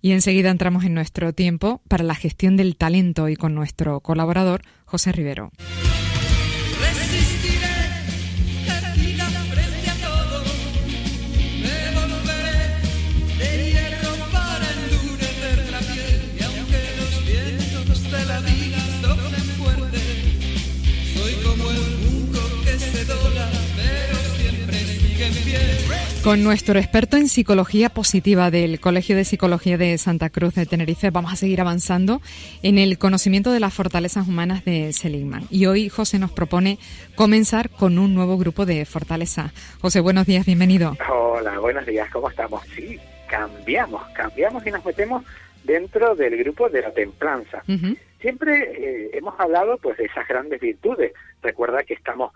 Y enseguida entramos en nuestro tiempo para la gestión del talento y con nuestro colaborador José Rivero. Con nuestro experto en psicología positiva del Colegio de Psicología de Santa Cruz de Tenerife vamos a seguir avanzando en el conocimiento de las fortalezas humanas de Seligman. Y hoy José nos propone comenzar con un nuevo grupo de fortaleza. José, buenos días, bienvenido. Hola, buenos días, ¿cómo estamos? Sí, cambiamos, cambiamos y nos metemos dentro del grupo de la templanza. Siempre eh, hemos hablado pues de esas grandes virtudes. Recuerda que estamos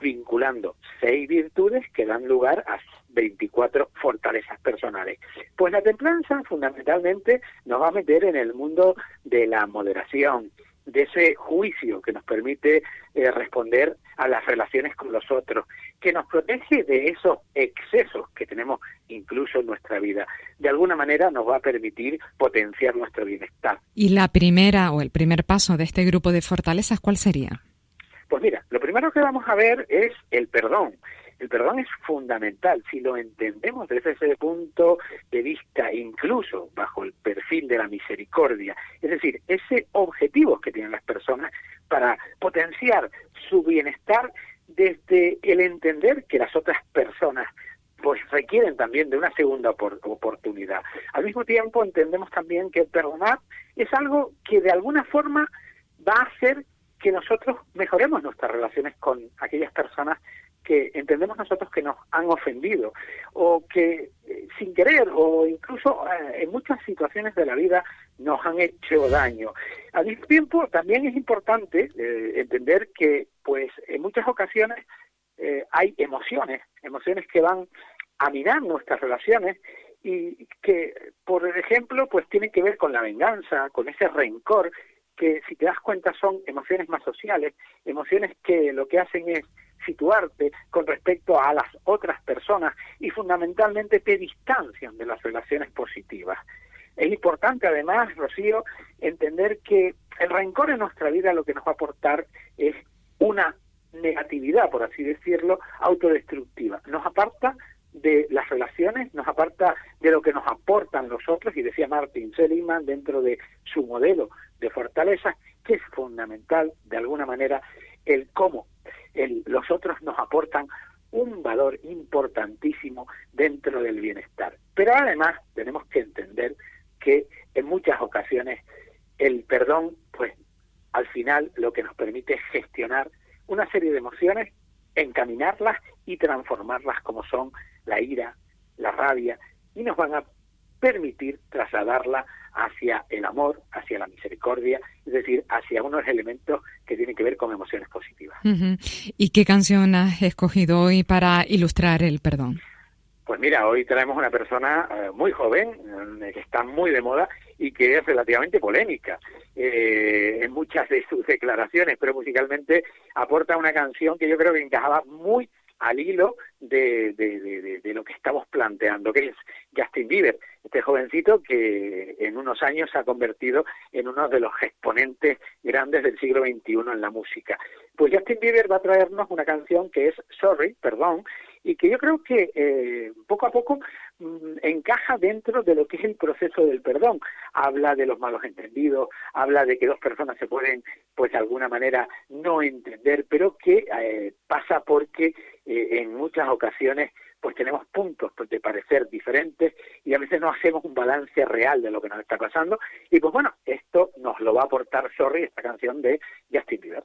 vinculando seis virtudes que dan lugar a 24 fortalezas personales. Pues la templanza fundamentalmente nos va a meter en el mundo de la moderación, de ese juicio que nos permite eh, responder a las relaciones con los otros, que nos protege de esos excesos que tenemos incluso en nuestra vida. De alguna manera nos va a permitir potenciar nuestro bienestar. ¿Y la primera o el primer paso de este grupo de fortalezas cuál sería? Pues mira, lo primero que vamos a ver es el perdón. El perdón es fundamental si lo entendemos desde ese punto de vista, incluso bajo el perfil de la misericordia, es decir, ese objetivo que tienen las personas para potenciar su bienestar desde el entender que las otras personas pues requieren también de una segunda oportunidad. Al mismo tiempo entendemos también que perdonar es algo que de alguna forma va a hacer que nosotros mejoremos nuestras relaciones con aquellas personas que entendemos nosotros que nos han ofendido o que eh, sin querer o incluso eh, en muchas situaciones de la vida nos han hecho daño. Al mismo tiempo también es importante eh, entender que pues en muchas ocasiones hay emociones, emociones que van a minar nuestras relaciones y que por ejemplo pues tienen que ver con la venganza, con ese rencor que si te das cuenta son emociones más sociales, emociones que lo que hacen es situarte con respecto a las otras personas y fundamentalmente te distancian de las relaciones positivas. Es importante además, Rocío, entender que el rencor en nuestra vida lo que nos va a aportar es una negatividad, por así decirlo, autodestructiva. Nos aparta de las relaciones, nos aparta de lo que nos aportan los otros, y decía Martin Seligman dentro de su modelo de fortaleza, que es fundamental, de alguna manera, el cómo el, los otros nos aportan un valor importantísimo dentro del bienestar. Pero además tenemos que entender que en muchas ocasiones el perdón, pues al final lo que nos permite es gestionar una serie de emociones, encaminarlas y transformarlas como son la ira, la rabia, y nos van a permitir trasladarla hacia el amor, hacia la misericordia, es decir, hacia unos elementos que tienen que ver con emociones positivas. ¿Y qué canción has escogido hoy para ilustrar el perdón? Pues mira, hoy traemos una persona eh, muy joven, eh, que está muy de moda y que es relativamente polémica eh, en muchas de sus declaraciones, pero musicalmente aporta una canción que yo creo que encajaba muy al hilo de, de, lo que estamos planteando, que es Justin Bieber, este jovencito que en unos años se ha convertido en uno de los exponentes grandes del siglo XXI en la música. Pues Justin Bieber va a traernos una canción que es Sorry, perdón, y que yo creo que eh, poco a poco encaja dentro de lo que es el proceso del perdón. Habla de los malos entendidos, habla de que dos personas se pueden, pues de alguna manera, no entender, pero que eh, pasa porque eh, en muchas ocasiones pues tenemos puntos pues, de parecer diferentes y a veces no hacemos un balance real de lo que nos está pasando y pues bueno, esto nos lo va a aportar Sorry, esta canción de Justin Bieber.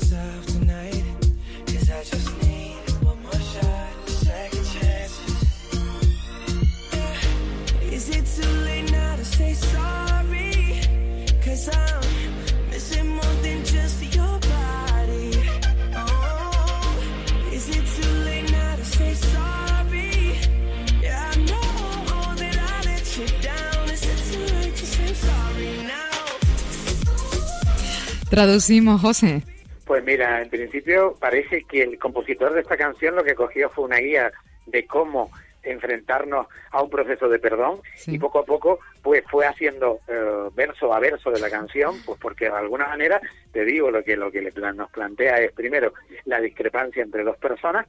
Traducimos, José. Pues mira, en principio parece que el compositor de esta canción lo que cogió fue una guía de cómo enfrentarnos a un proceso de perdón y poco a poco pues fue haciendo eh, verso a verso de la canción pues porque de alguna manera te digo lo que lo que nos plantea es primero la discrepancia entre dos personas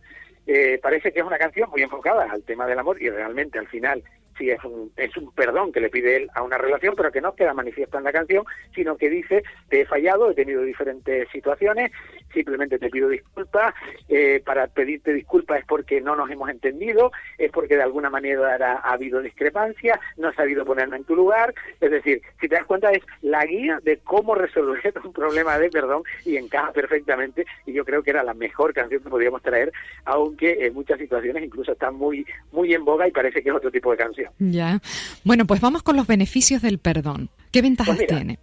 eh, parece que es una canción muy enfocada al tema del amor y realmente al final sí es un, es un perdón que le pide él a una relación, pero que no queda manifiesto en la canción, sino que dice, te he fallado, he tenido diferentes situaciones, simplemente te pido disculpas, eh, para pedirte disculpas es porque no nos hemos entendido, es porque de alguna manera ha habido discrepancia, no has sabido ponerme en tu lugar, es decir, si te das cuenta es la guía de cómo resolver un problema de perdón y encaja perfectamente y yo creo que era la mejor canción que podíamos traer, aunque en muchas situaciones incluso está muy, muy en boga y parece que es otro tipo de canción. Ya. Bueno, pues vamos con los beneficios del perdón. ¿Qué ventajas pues tiene?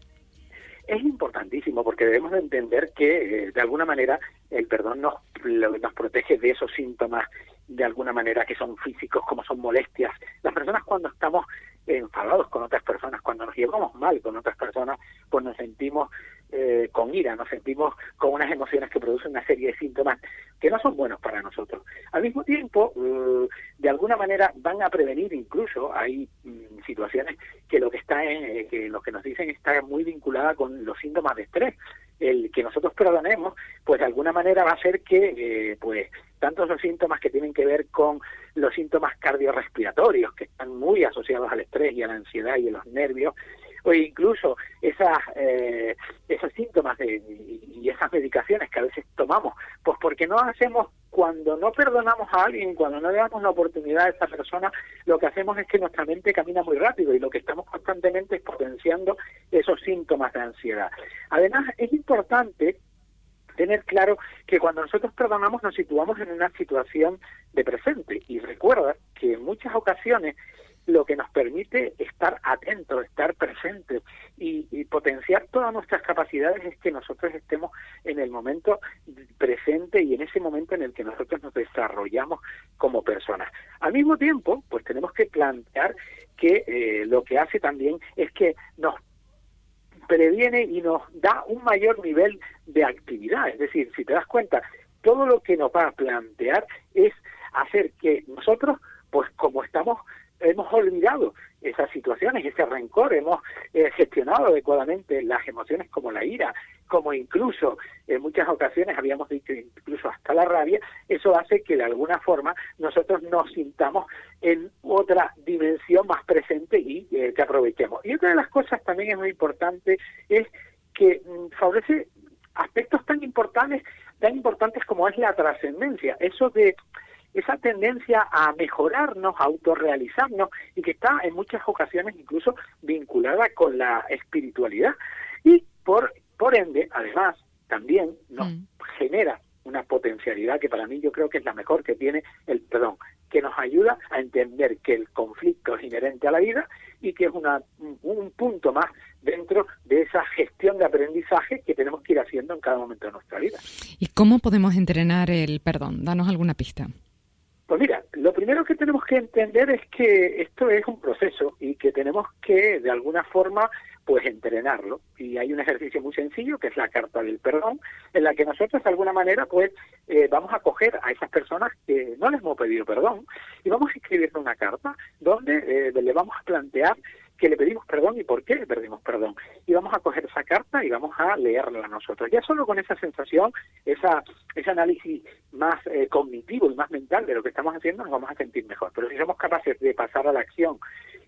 Es importantísimo porque debemos de entender que eh, de alguna manera el perdón nos, nos protege de esos síntomas de alguna manera que son físicos como son molestias. Las personas cuando estamos enfadados con otras personas, cuando nos llevamos mal con otras personas, pues nos sentimos eh, con ira, nos sentimos con unas emociones que producen una serie de síntomas que no son buenos para nosotros. Al mismo tiempo, eh, de alguna manera van a prevenir incluso, hay mm, situaciones que lo que está en, eh, que lo que nos dicen está muy vinculada con los síntomas de estrés. El que nosotros perdonemos, pues de alguna manera va a hacer que, pues, tantos los síntomas que tienen que ver con los síntomas cardiorrespiratorios, que están muy asociados al estrés y a la ansiedad y a los nervios, o incluso esas, eh, esos síntomas de, y esas medicaciones que a veces tomamos, pues porque no hacemos cuando no perdonamos a alguien, cuando no le damos la oportunidad a esa persona, lo que hacemos es que nuestra mente camina muy rápido y lo que estamos constantemente es potenciando esos síntomas de ansiedad. Además, es importante tener claro que cuando nosotros perdonamos nos situamos en una situación de presente y recuerda que en muchas ocasiones lo que nos permite estar atentos, estar presentes y, potenciar todas nuestras capacidades es que nosotros estemos en el momento presente y en ese momento en el que nosotros nos desarrollamos como personas. Al mismo tiempo, pues tenemos que plantear que eh, lo que hace también es que nos previene y nos da un mayor nivel de actividad. Es decir, si te das cuenta, todo lo que nos va a plantear es hacer que nosotros, pues como estamos hemos olvidado esas situaciones, ese rencor, hemos eh, gestionado adecuadamente las emociones como la ira, como incluso en muchas ocasiones habíamos dicho incluso hasta la rabia, eso hace que de alguna forma nosotros nos sintamos en otra dimensión más presente y eh, que aprovechemos. Y otra de las cosas también es muy importante es que mm, favorece aspectos tan importantes, tan importantes como es la trascendencia, eso de esa tendencia a mejorarnos, a autorrealizarnos y que está en muchas ocasiones incluso vinculada con la espiritualidad. Y por, por ende, además, también nos mm. genera una potencialidad que para mí yo creo que es la mejor que tiene el perdón, que nos ayuda a entender que el conflicto es inherente a la vida y que es una, un punto más dentro de esa gestión de aprendizaje que tenemos que ir haciendo en cada momento de nuestra vida. ¿Y cómo podemos entrenar el perdón? Danos alguna pista. Lo primero que tenemos que entender es que esto es un proceso y que tenemos que, de alguna forma, pues entrenarlo. Y hay un ejercicio muy sencillo, que es la carta del perdón, en la que nosotros, de alguna manera, pues eh, vamos a coger a esas personas que no les hemos pedido perdón y vamos a escribirle una carta donde eh, le vamos a plantear que le pedimos perdón y por qué le pedimos perdón. Y vamos a coger esa carta y vamos a leerla nosotros. Ya solo con esa sensación, esa, ese análisis más eh, cognitivo y más mental de lo que estamos haciendo, nos vamos a sentir mejor. Pero si somos capaces de pasar a la acción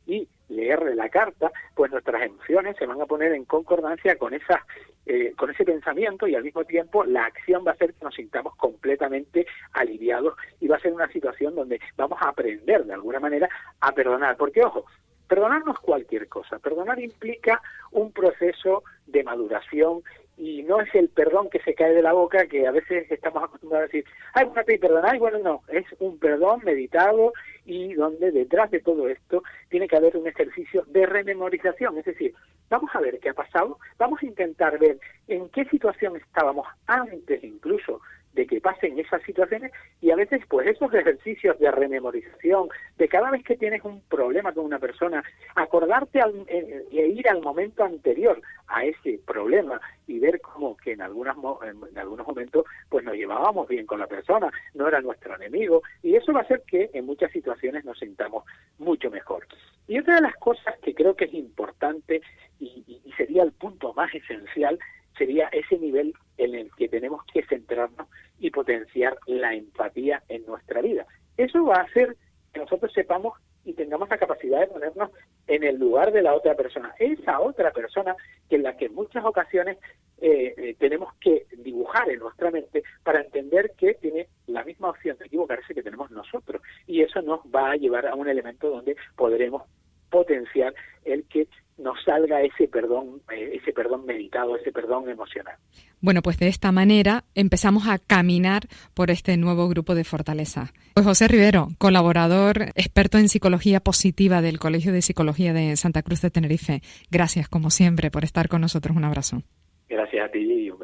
y leerle la carta, pues nuestras emociones se van a poner en concordancia con esa, eh, con ese pensamiento y al mismo tiempo la acción va a hacer que nos sintamos completamente aliviados y va a ser una situación donde vamos a aprender de alguna manera a perdonar. Porque, ojo, Perdonar no es cualquier cosa. Perdonar implica un proceso de maduración y no es el perdón que se cae de la boca que a veces estamos acostumbrados a decir, ay, bueno, te perdonar, y bueno, no, es un perdón meditado y donde detrás de todo esto tiene que haber un ejercicio de rememorización, es decir, vamos a ver qué ha pasado, vamos a intentar ver en qué situación estábamos antes incluso de que pasen esas situaciones y a veces pues esos ejercicios de rememorización, de cada vez que tienes un problema con una persona, acordarte al, e ir al momento anterior a ese problema y ver cómo que en, algunas, en algunos momentos pues nos llevábamos bien con la persona, no era nuestro enemigo y eso va a hacer que en muchas situaciones nos sintamos mucho mejor. Y otra de las cosas que creo que es importante y, y sería el punto más esencial sería ese nivel en el que tenemos que centrarnos y potenciar la empatía en nuestra vida. Eso va a hacer que nosotros sepamos y tengamos la capacidad de ponernos en el lugar de la otra persona, esa otra persona que en la que en muchas ocasiones eh, eh, tenemos que dibujar en nuestra mente para entender que tiene la misma opción de equivocarse que tenemos nosotros y eso nos va a llevar a un elemento donde podremos potenciar el que nos salga ese perdón, eh, ese perdón meditado, ese perdón emocional. Bueno, pues de esta manera empezamos a caminar por este nuevo grupo de fortaleza. Pues José Rivero, colaborador, experto en psicología positiva del Colegio de Psicología de Santa Cruz de Tenerife. Gracias, como siempre, por estar con nosotros. Un abrazo. Gracias a ti y un